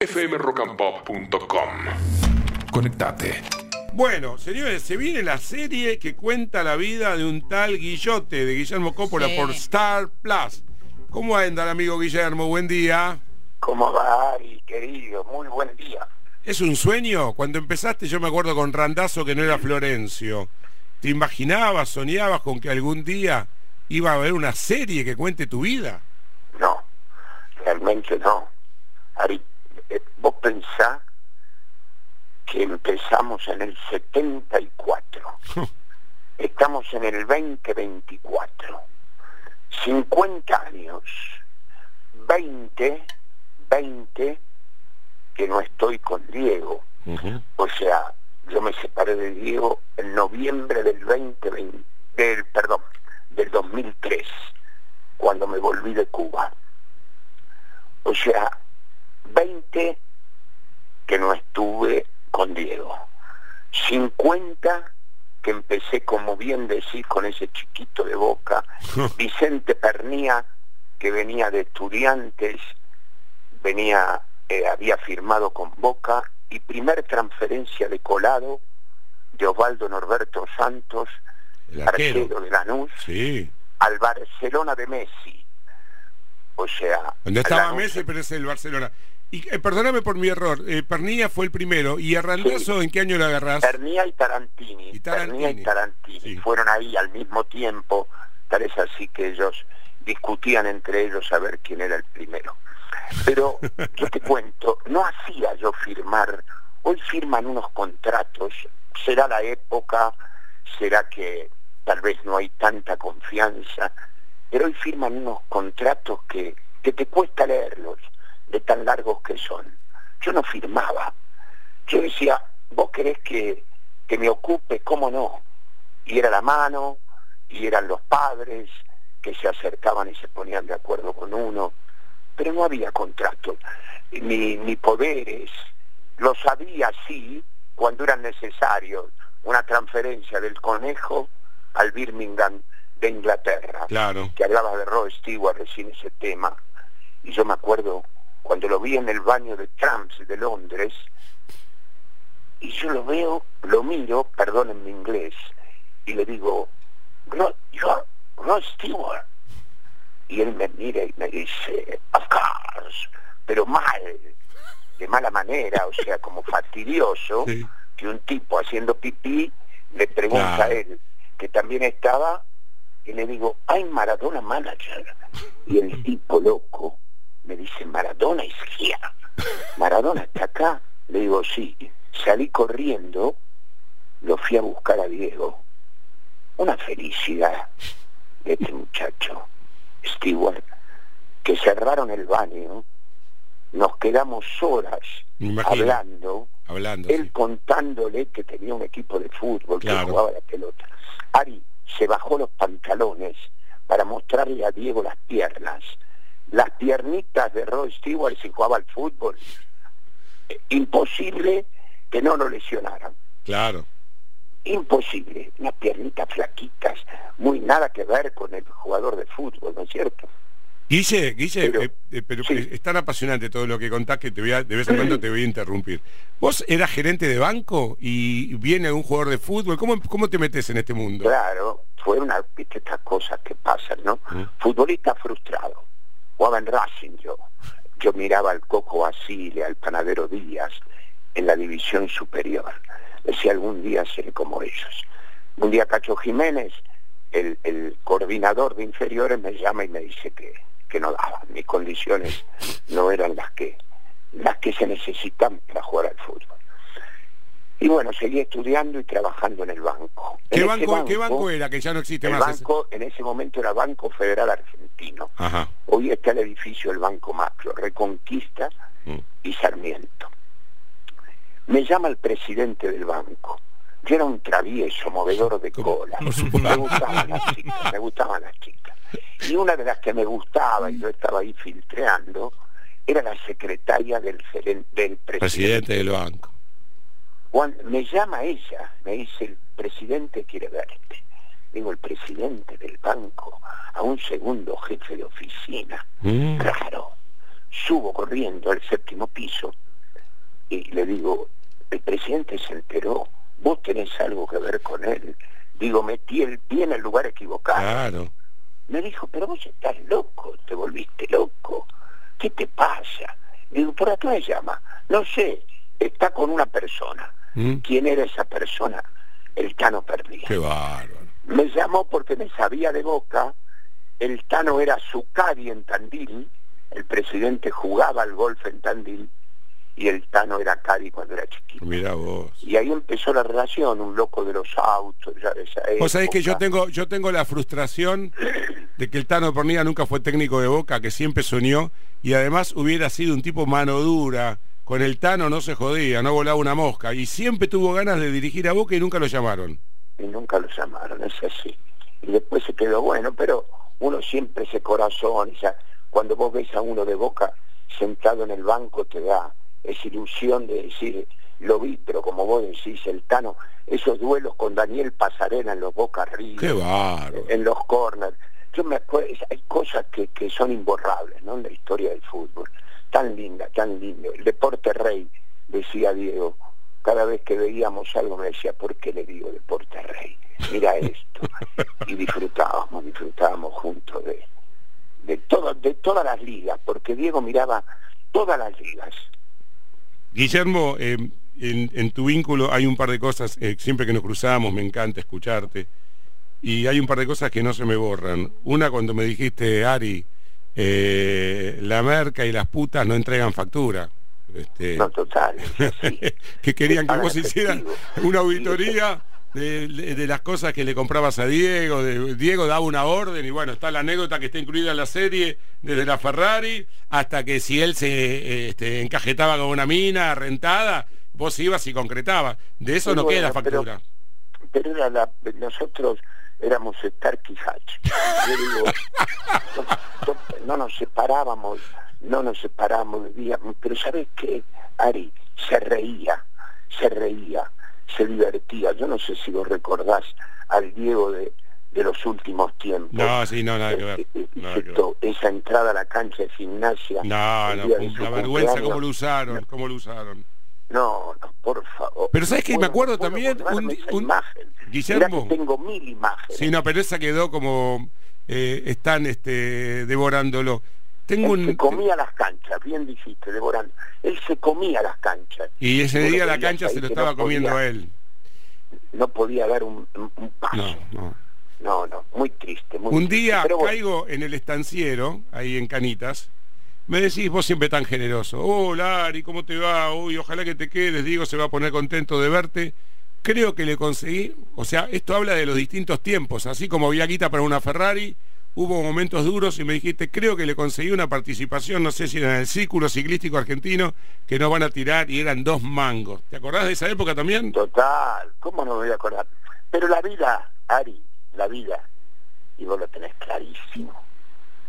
fmrockandpop.com. Conectate. Bueno, señores, se viene la serie que cuenta la vida de un tal Guillote de Guillermo Coppola Sí. por Star Plus. ¿Cómo anda el amigo Guillermo? Buen día. ¿Cómo va, Ari, querido? Muy buen día. ¿Es un sueño? Cuando empezaste yo me acuerdo con Randazo que no era Florencio. ¿Te imaginabas, soñabas con que algún día iba a haber una serie que cuente tu vida? No, realmente no. Ari, vos pensás que empezamos en el 74. Estamos en el 2024. 50 años. 20, 20 que no estoy con Diego. O sea, yo me separé de Diego en noviembre del 2020, del, perdón, del 2003, cuando me volví de Cuba. O sea, 20 que no estuve con Diego. 50 que empecé, como bien decís, con ese chiquito de boca. Vicente Pernía, que venía de estudiantes, venía, eh, había firmado con Boca, y primer transferencia de colado de Osvaldo Norberto Santos, arquero. arquero de Lanús, Sí. al Barcelona de Messi. O sea, Donde estaba Lanús- Messi, pero es el Barcelona. Y eh, perdóname por mi error, eh, Pernilla fue el primero. ¿Y a Randazo en qué año lo agarrás? Pernía y Tarantini. Y Tarantini. Y Tarantini. Sí. Fueron ahí al mismo tiempo. Tal es así que ellos discutían entre ellos a ver quién era el primero. Pero yo te cuento, no hacía yo firmar. Hoy firman unos contratos. Será la época, será que tal vez no hay tanta confianza. Pero hoy firman unos contratos que, que te cuesta leerlos, de tan largos que son. Yo no firmaba. Yo decía, vos querés que, que me ocupe, ¿cómo no? Y era la mano, y eran los padres que se acercaban y se ponían de acuerdo con uno, pero no había contrato, ni, ni poderes. Lo sabía, sí, cuando eran necesarios, una transferencia del conejo al Birmingham de Inglaterra Claro. que hablaba de Rod Stewart recién ese tema, y yo me acuerdo cuando lo vi en el baño de Trumps de Londres, y yo lo veo, lo miro, perdón en mi inglés, y le digo, Rod, you're Rod Stewart. Y él me mira y me dice, of course, pero mal, de mala manera, o sea, como fastidioso, Sí. que un tipo haciendo pipí le pregunta Claro. a él, que también estaba, y le digo, hay Maradona manager. Y el tipo loco me dice, Maradona is here. Maradona está acá. Le digo, sí. Salí corriendo, lo fui a buscar a Diego. Una felicidad de este muchacho, Stewart, que cerraron el baño, nos quedamos horas hablando, Hablando. él sí. contándole que tenía un equipo de fútbol, Claro. que jugaba la pelota. Ari se bajó los pantalones para mostrarle a Diego las piernas. Las piernitas de Rod Stewart si jugaba al fútbol. Eh, Imposible que no lo lesionaran. Claro. Imposible. Unas piernitas flaquitas, muy nada que ver con el jugador de fútbol, ¿no es cierto? Guille, Guille, Pero- eh, eh, pero sí. eh, es tan apasionante todo lo que contás que te voy a- de vez en cuando te voy a interrumpir. ¿Vos eras gerente de banco y viene algún jugador de fútbol? ¿Cómo, cómo te metes en este mundo? Claro, fue una, viste estas cosas que pasan, ¿no? Mm. Futbolista frustrado. Jugaba en Racing yo. Yo miraba al Coco Basile, al Panadero Díaz, en la división superior. Decía, algún día seré como ellos. Un día Cacho Jiménez, el, el coordinador de inferiores, me llama y me dice que, que no daba. Mis condiciones no eran las que, las que se necesitan para jugar al fútbol. Y bueno, seguí estudiando y trabajando en el banco. ¿Qué banco, ¿Qué banco era? Que ya no existe el más. ese- banco en ese momento era Banco Federal Argentino. Ajá. Hoy está el edificio del Banco Macro, Reconquista Mm. y Sarmiento. Me llama el presidente del banco. Yo era un travieso, movedor de cola. Me gustaban las chicas, me gustaban las chicas. Y una de las que me gustaba, y yo estaba ahí filtreando, era la secretaria del, del presidente. Presidente del banco. Juan, me llama ella, me dice, el presidente quiere verte. Digo, el presidente del banco, a un segundo jefe de oficina. Mm. Raro. Subo corriendo al séptimo piso, le digo, el presidente se enteró, vos tenés algo que ver con él. Digo, metí el pie en el lugar equivocado. Claro. Me dijo, pero vos estás loco, te volviste loco. ¿Qué te pasa? Digo, ¿por acá me llama? No sé, está con una persona. ¿Mm? ¿Quién era esa persona? El Tano Perdía. Qué bárbaro. Me llamó porque me sabía de boca, el Tano era su cadi en Tandil, el presidente jugaba al golf en Tandil, y el Tano era cadi cuando era chiquito. Mira vos. Y ahí empezó la relación, un loco de los autos, ya de esa Vos sabés que yo tengo, yo tengo la frustración de que el Tano Pernilla nunca fue técnico de Boca, que siempre soñó, y además hubiera sido un tipo mano dura. Con el Tano no se jodía, no volaba una mosca, y siempre tuvo ganas de dirigir a Boca y nunca lo llamaron. y nunca lo llamaron, es así. Y después se quedó bueno, pero uno siempre ese corazón, esa, cuando vos ves a uno de boca sentado en el banco te da esa ilusión de decir, lo vi, pero como vos decís, el Tano, esos duelos con Daniel Pasarela en los Boca Arriba, Qué en los corners, yo me acuerdo, hay cosas que, que son imborrables, ¿no? En la historia del fútbol, tan linda, tan lindo. El deporte rey, decía Diego, cada vez que veíamos algo me decía, ¿por qué le digo deporte rey? Mira esto. Y disfrutábamos, disfrutábamos juntos de, de, todo- de todas las ligas, porque Diego miraba todas las ligas. Guillermo, eh, en, tu vínculo hay un par de cosas, eh, siempre que nos cruzamos me encanta escucharte, y hay un par de cosas que no se me borran. Una cuando me dijiste, Ari, eh, la merca y las putas no entregan factura. Este, No, total. que querían que vos hicieras una auditoría de, de- de las cosas que le comprabas a Diego. de- Diego daba una orden y bueno, está la anécdota que está incluida en la serie, desde la Ferrari hasta que si él se este, encajetaba con una mina rentada, vos ibas y concretabas. De eso Sí, no bueno, queda pero- factura. pero era la, nosotros éramos Stark y Hatch. Yo digo, no, no- no nos separábamos, no nos separábamos, vivíamos, pero ¿sabes qué, Ari? Se reía, se reía, se divertía. Yo no sé si vos recordás al Diego de, de los últimos tiempos. No, sí, no, nada que ver. Eh, eh, nada que ver. excepto esa entrada a la cancha de gimnasia. No, no, la vergüenza cómo lo usaron, cómo lo usaron. No, no, por favor. Pero ¿sabes qué? Me acuerdo también un- un- imagen. Guillermo. Que tengo mil imágenes. Sí, no, pero esa quedó como eh, están este, devorándolo. Tengo Él se un comía las canchas, bien dijiste, devorando. Él se comía las canchas. y ese día la cancha se lo que estaba no comiendo podía- él. No podía dar un, un- un paso. No, no. No, no, muy triste. Muy Un triste. día bueno, caigo en el estanciero, ahí en Canitas. Me decís, vos siempre tan generoso. Hola, Ari, ¿cómo te va? Uy, ojalá que te quedes. Diego se va a poner contento de verte. Creo que le conseguí, o sea, esto habla de los distintos tiempos. Así como había guita para una Ferrari, hubo momentos duros y me dijiste, creo que le conseguí una participación, no sé si era en el Círculo Ciclístico Argentino, que nos van a tirar y eran dos mangos. ¿Te acordás de esa época también? Total, ¿cómo no me voy a acordar? Pero la vida, Ari, la vida, y vos lo tenés clarísimo.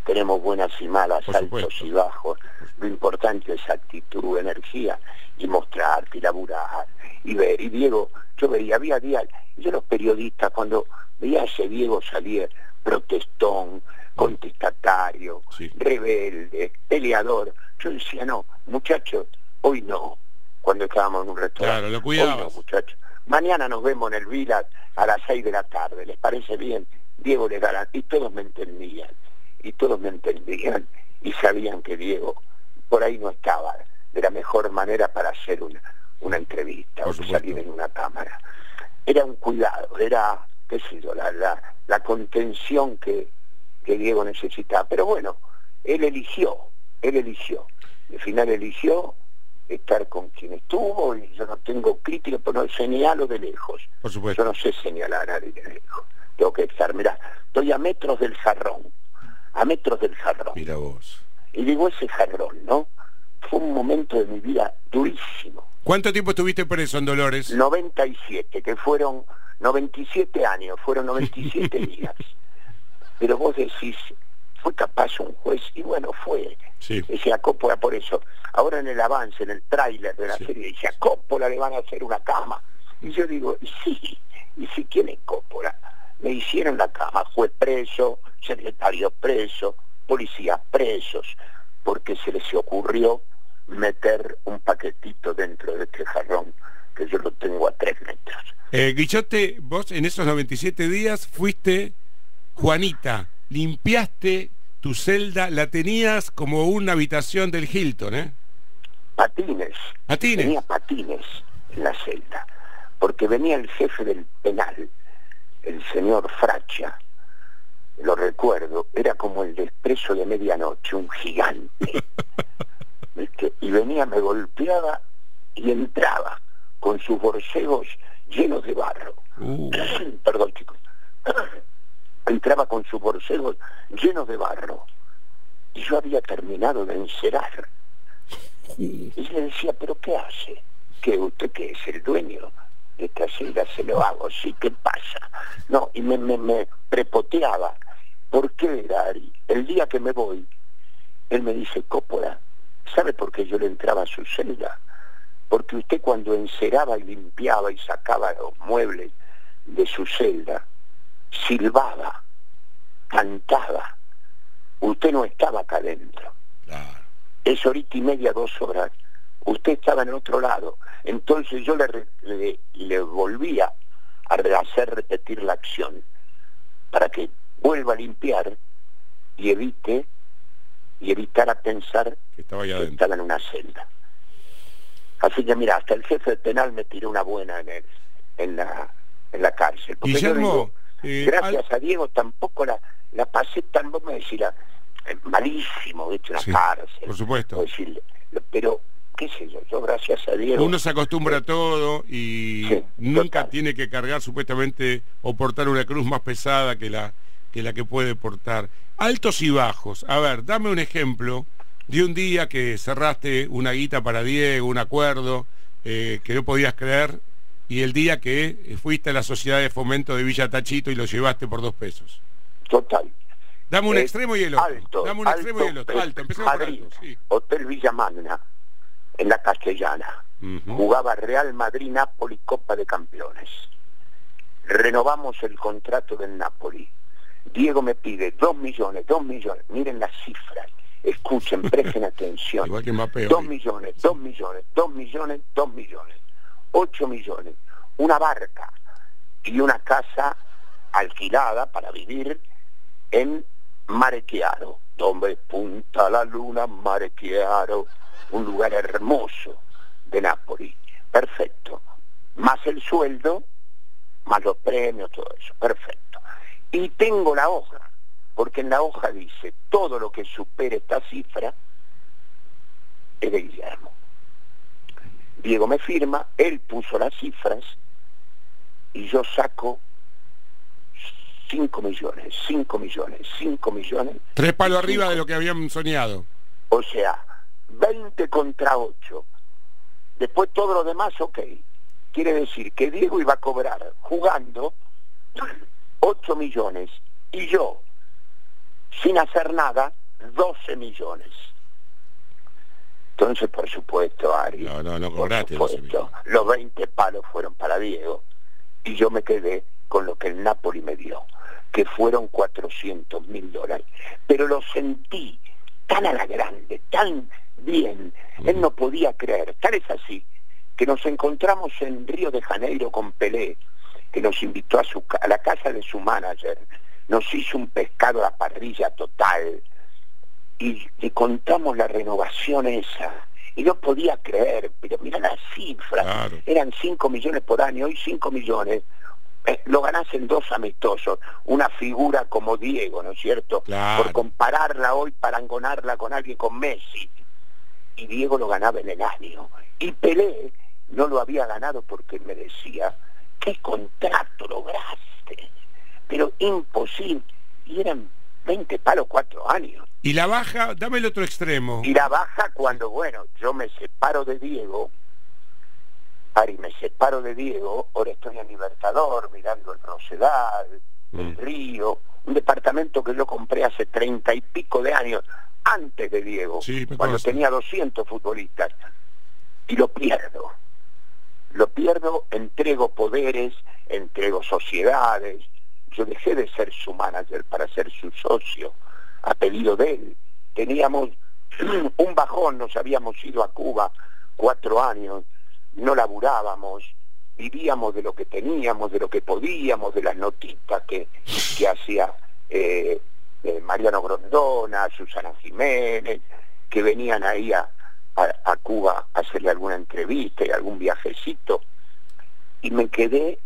Tenemos buenas y malas, Por altos supuesto. y bajos. Lo importante es actitud, energía, y mostrarte, y laburar, y ver. Y Diego, yo veía, había días, yo los periodistas, cuando veía a ese Diego salir protestón, contestatario, Sí. rebelde, peleador, yo decía, no, muchachos, hoy no, cuando estábamos en un restaurante. Claro, lo Hoy no, muchachos. Mañana nos vemos en el Vila a las 6 de la tarde. ¿Les parece bien? Diego le ganan. Y todos me entendían. Y todos me entendían. Y sabían que Diego por ahí no estaba de la mejor manera para hacer una, una entrevista Por o supuesto. salir en una cámara. Era un cuidado, era, qué sé yo, la, la, la contención que, que Diego necesitaba. Pero bueno, él eligió, él eligió. Al final eligió estar con quien estuvo y yo no tengo crítica, pero no señalo de lejos. Por Yo supuesto. no sé señalar a nadie de lejos. Tengo que estar, mirá, estoy a metros del jarrón, a metros del jarrón. Mira vos. Y digo ese jarrón, ¿no? Fue un momento de mi vida durísimo. ¿Cuánto tiempo estuviste preso en Dolores? 97, que fueron 97 años, fueron 97 días. Pero vos decís, fue capaz un juez, y bueno, fue. Sí. Decía Coppola por eso. Ahora en el avance, en el tráiler de la Sí. serie, dice a Coppola le van a hacer una cama. Y yo digo, sí, y sí, ¿quién es Coppola? Me hicieron la cama, juez preso, secretario preso, policías presos, porque se les ocurrió meter un paquetito dentro de este Eh, Guichote, vos en esos 97 días fuiste Juanita, limpiaste tu celda, la tenías como una habitación del Hilton, ¿eh? Patines. Patines. Tenía patines en la celda, porque venía el jefe del penal, el señor Fracha, lo recuerdo, era como el desprecio de medianoche, un gigante. Y venía, me golpeaba y entraba con sus borcegos llenos de barro. Uh. Perdón, chicos. entraba con sus borcegos llenos de barro. Y yo había terminado de encerar. Y le decía, ¿pero qué hace? ¿Que usted que es el dueño? de esta celda se lo hago, sí, ¿qué pasa? No, y me, me, me prepoteaba. ¿Por qué, Dari? El día que me voy, él me dice, Cópola, ¿sabe por qué yo le entraba a su celda? Porque usted cuando enceraba y limpiaba y sacaba los muebles de su celda, silbaba, cantaba. Usted no estaba acá adentro. Es horita y media, dos horas. Usted estaba en otro lado. Entonces yo le, le, le volvía a hacer repetir la acción para que vuelva a limpiar y evite y evitar a pensar que estaba, en una celda. Así que mira, hasta el jefe penal me tiró una buena en, en, la, en la cárcel. Guillermo, eh, gracias a Diego tampoco la, la pasé tan, vamos a decir, eh, malísimo, hecho, la cárcel. Por supuesto. pero qué sé yo, yo gracias a Diego... Uno se acostumbra a todo y nunca tiene que cargar supuestamente o portar una cruz más pesada que la que la que puede portar. Altos y bajos. A ver, dame un ejemplo de un día que cerraste una guita para Diego, un acuerdo eh, que no podías creer, y el día que fuiste a la sociedad de fomento de Villa Tachito y lo llevaste por dos pesos. Total. Dame un extremo y el otro. Dame un extremo y el otro. Alto, alto. Hotel Villa Magna, en la Castellana. Jugaba Real Madrid, Napoli, Copa de Campeones. Renovamos el contrato del Napoli Diego me pide dos millones, dos millones, miren las cifras, escuchen, presten atención. dos millones, dos millones, dos millones, dos millones, ocho millones, una barca y una casa alquilada para vivir en Marequiaro, donde punta la luna, Marequiaro, un lugar hermoso de Nápoles. Perfecto. Más el sueldo, más los premios, todo eso. Perfecto. Y tengo la hoja, porque en la hoja dice, todo lo que supere esta cifra es de Guillermo. Diego me firma, él puso las cifras y yo saco 5 millones, 5 millones, 5 millones. Tres palos arriba de lo que habían soñado. O sea, 20 contra 8. Después todo lo demás, ok. Quiere decir que Diego iba a cobrar jugando 8 millones. Y yo, sin hacer nada, 12 millones. Entonces, por supuesto, Ari, no, no, no cobraste los 20 palos fueron para Diego y yo me quedé con lo que el Napoli me dio, que fueron 400 mil dólares. Pero lo sentí tan a la grande, tan bien, él no podía creer, tal es así, que nos encontramos en Río de Janeiro con Pelé, que nos invitó a, su, a la casa de su manager, nos hizo un pescado a parrilla total y le contamos la renovación esa. Y no podía creer, pero mira las cifras, eran 5 millones por año, hoy 5 millones, eh, lo ganás en dos amistosos, una figura como Diego, ¿no es cierto? Por compararla hoy, parangonarla con alguien con Messi. Y Diego lo ganaba en el año. Y Pelé no lo había ganado porque me decía, ¿Qué contrato lograste? Pero imposible. Y eran 20 palos, cuatro años. ¿Y la baja? Dame el otro extremo. Y la baja cuando, bueno, yo me separo de Diego, Ari, me separo de Diego, ahora estoy en Libertador, mirando el Rosedal, el mm. Río, un departamento que yo compré hace treinta y pico de años, antes de Diego, cuando tenía 200 futbolistas, y lo pierdo lo pierdo, entrego poderes, entrego sociedades. Yo dejé de ser su manager para ser su socio, a pedido de él. Teníamos un bajón, nos habíamos ido a Cuba cuatro años, no laburábamos, vivíamos de lo que teníamos, de lo que podíamos, de las notitas que, que hacía eh, eh, Mariano Grondona, Susana Jiménez, que venían ahí a, a, Cuba a hacerle alguna entrevista y algún viajecito, y me quedé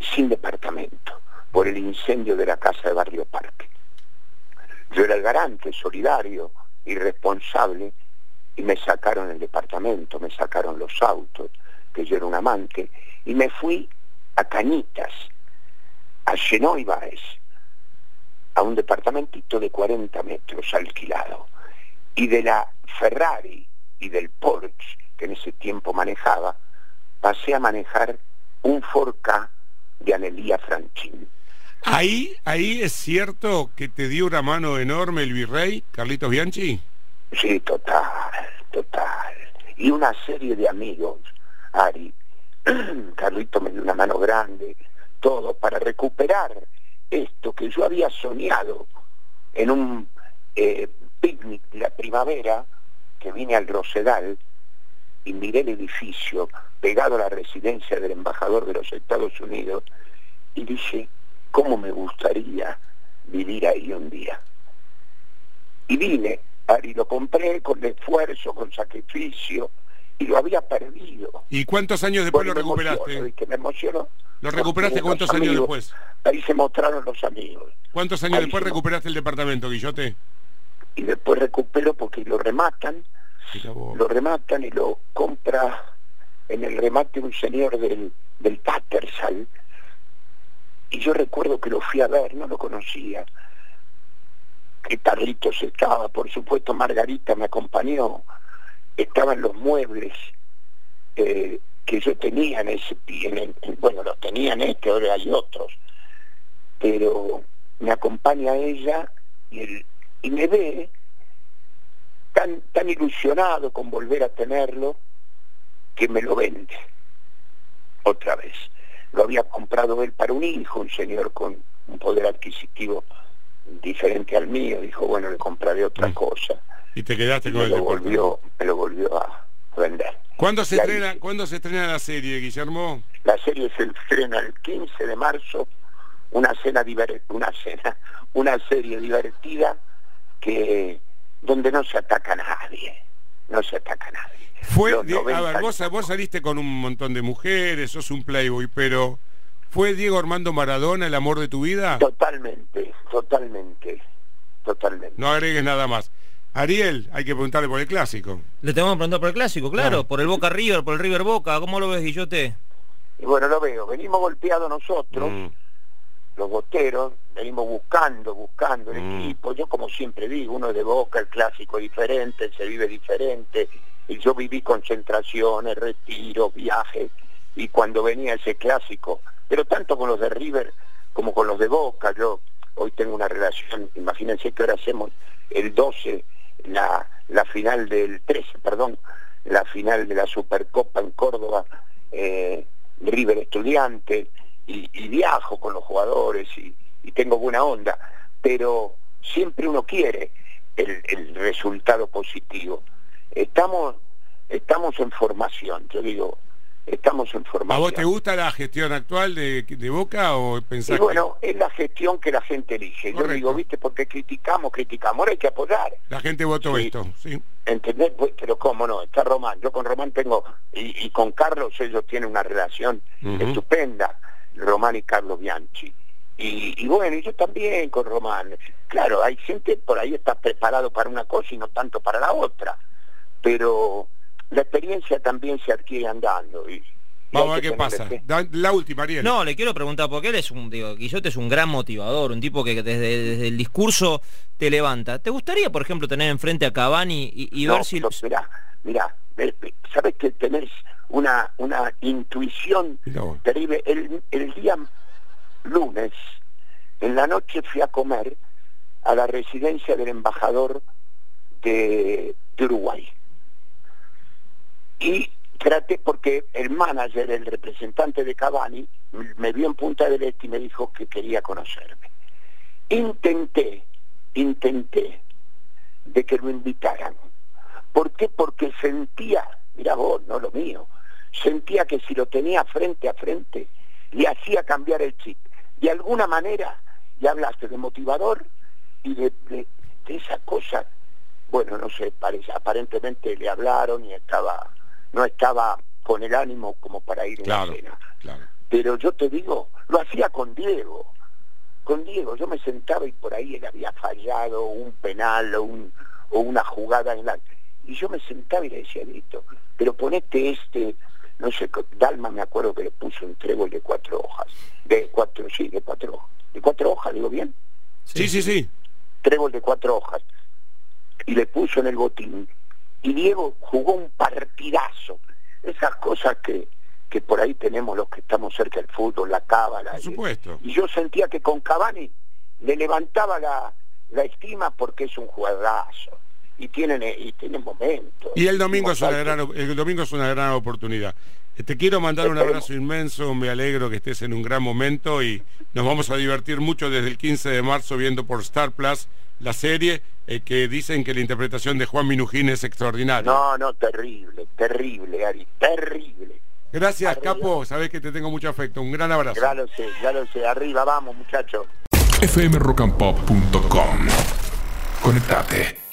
sin departamento por el incendio de la casa de Barrio Parque. Yo era el garante, solidario y responsable, y me sacaron el departamento, me sacaron los autos, que yo era un amante, y me fui a Cañitas, a Chenoy Baez, a un departamentito de 40 metros alquilado. Y de la Ferrari y del Porsche que en ese tiempo manejaba, pasé a manejar un Ford K de Anelia Franchín. Ahí, ahí es cierto que te dio una mano enorme el virrey, Carlitos Bianchi. Sí, total, total. Y una serie de amigos, Ari. Carlito me dio una mano grande, todo para recuperar esto que yo había soñado en un eh, picnic de la primavera, que vine al Rosedal y miré el edificio pegado a la residencia del embajador de los Estados Unidos y dije, ¿cómo me gustaría vivir ahí un día? Y vine, y lo compré con esfuerzo, con sacrificio, y lo había perdido. ¿Y cuántos años después lo recuperaste? que me emocionó. ¿Lo recuperaste cuántos años después? Ahí se mostraron los amigos. ¿Cuántos años después recuperaste el departamento, Guillote? Y después recupero porque lo rematan, lo rematan y lo compra en el remate un señor del, del Tattersall. Y yo recuerdo que lo fui a ver, no lo conocía. Que Carlitos estaba, por supuesto Margarita me acompañó, estaban los muebles. Eh, que yo tenía en ese en, bueno los tenía en este ahora hay otros pero me acompaña ella y, el, y me ve tan tan ilusionado con volver a tenerlo que me lo vende otra vez. Lo había comprado él para un hijo un señor con un poder adquisitivo diferente al mío. Dijo bueno le compraré otra mm. cosa y te quedaste con me lo volvió me lo volvió a vender. ¿Cuándo se, estrena, ¿Cuándo se estrena la serie, Guillermo? La serie se estrena el 15 de marzo, una cena una cena, una serie divertida que donde no se ataca a nadie, no se ataca a nadie. Fue, a ver, vos, vos saliste con un montón de mujeres, sos un playboy, pero ¿fue Diego Armando Maradona el amor de tu vida? Totalmente, totalmente, totalmente. No agregues nada más. Ariel, hay que preguntarle por el clásico. Le tenemos que preguntar por el clásico, claro, por el Boca River, por el River Boca, ¿cómo lo ves, Guillote? Y bueno, lo veo, venimos golpeados nosotros, mm. Los boteros, venimos buscando, buscando el mm. equipo, yo como siempre digo, uno de Boca, el clásico diferente, se vive diferente, y yo viví concentraciones, retiros, viajes, y cuando venía ese clásico, pero tanto con los de River como con los de Boca, yo hoy tengo una relación, imagínense que ahora hacemos el 12 la, la final del 13, perdón, la final de la Supercopa en Córdoba, eh, River Estudiante, y, viajo con los jugadores y, tengo buena onda, pero siempre uno quiere el, el resultado positivo. Estamos, estamos en formación, yo digo, estamos en formación. ¿A vos te gusta la gestión actual de, Boca o pensás bueno, es la gestión que la gente elige. Yo digo, viste, porque criticamos, criticamos, ahora hay que apoyar. La gente votó esto, sí. ¿Entendés? Pues, pero cómo no, está Román. Yo con Román tengo, y, con Carlos ellos tienen una relación estupenda, Román y Carlos Bianchi. Y, y, bueno, yo también con Román. Claro, hay gente por ahí está preparado para una cosa y no tanto para la otra. Pero la experiencia también se adquiere andando. Y, Vamos a ver qué pasa. La última, Ariel. No, le quiero preguntar, porque él es un, digo, Guillote es un gran motivador, un tipo que desde, el discurso te levanta. ¿Te gustaría, por ejemplo, tener enfrente a Cavani y, ver si... Mirá, mirá, sabes que tenés una, una intuición terrible. El, el día lunes, en la noche fui a comer a la residencia del embajador de Uruguay y traté porque el manager, el representante de Cavani, me vio en Punta del Este y me dijo que quería conocerme. Intenté, intenté de que lo invitaran. ¿Por qué? Porque sentía, mira vos, no lo mío, sentía que si lo tenía frente a frente, le hacía cambiar el chip. De alguna manera, ya hablaste de motivador y de, de, esa cosa, bueno, no sé, parece, aparentemente le hablaron y estaba, no estaba con el ánimo como para ir claro, en la cena. Claro. Pero yo te digo, lo hacía con Diego. Con Diego, yo me sentaba y por ahí él había fallado un penal o, un, o una jugada en la... Y yo me sentaba y le decía, listo, pero ponete este, no sé, Dalma me acuerdo que le puso un trébol de cuatro hojas. De cuatro, sí, de cuatro hojas. ¿De cuatro hojas, digo bien? Sí, sí, sí. Trébol de cuatro hojas. Y le puso en el botín. Y Diego jugó un partidazo. Esas cosas que, que por ahí tenemos los que estamos cerca del fútbol, la cábala. Por supuesto. Y, y yo sentía que con Cavani le levantaba la, la estima porque es un jugadorazo y tienen y tienen momentos. Y el domingo es una gran el domingo es una gran oportunidad. Te quiero mandar un abrazo inmenso, me alegro que estés en un gran momento y nos vamos a divertir mucho desde el 15 de marzo viendo por Star Plus la serie eh, que dicen que la interpretación de Juan Minujín es extraordinaria. No, no, terrible, terrible, Ari, terrible. Gracias, Arriba. Capo, sabes que te tengo mucho afecto. Un gran abrazo. Ya lo sé, ya lo sé. Arriba, vamos, muchachos. fmrockandpop.com Conectate.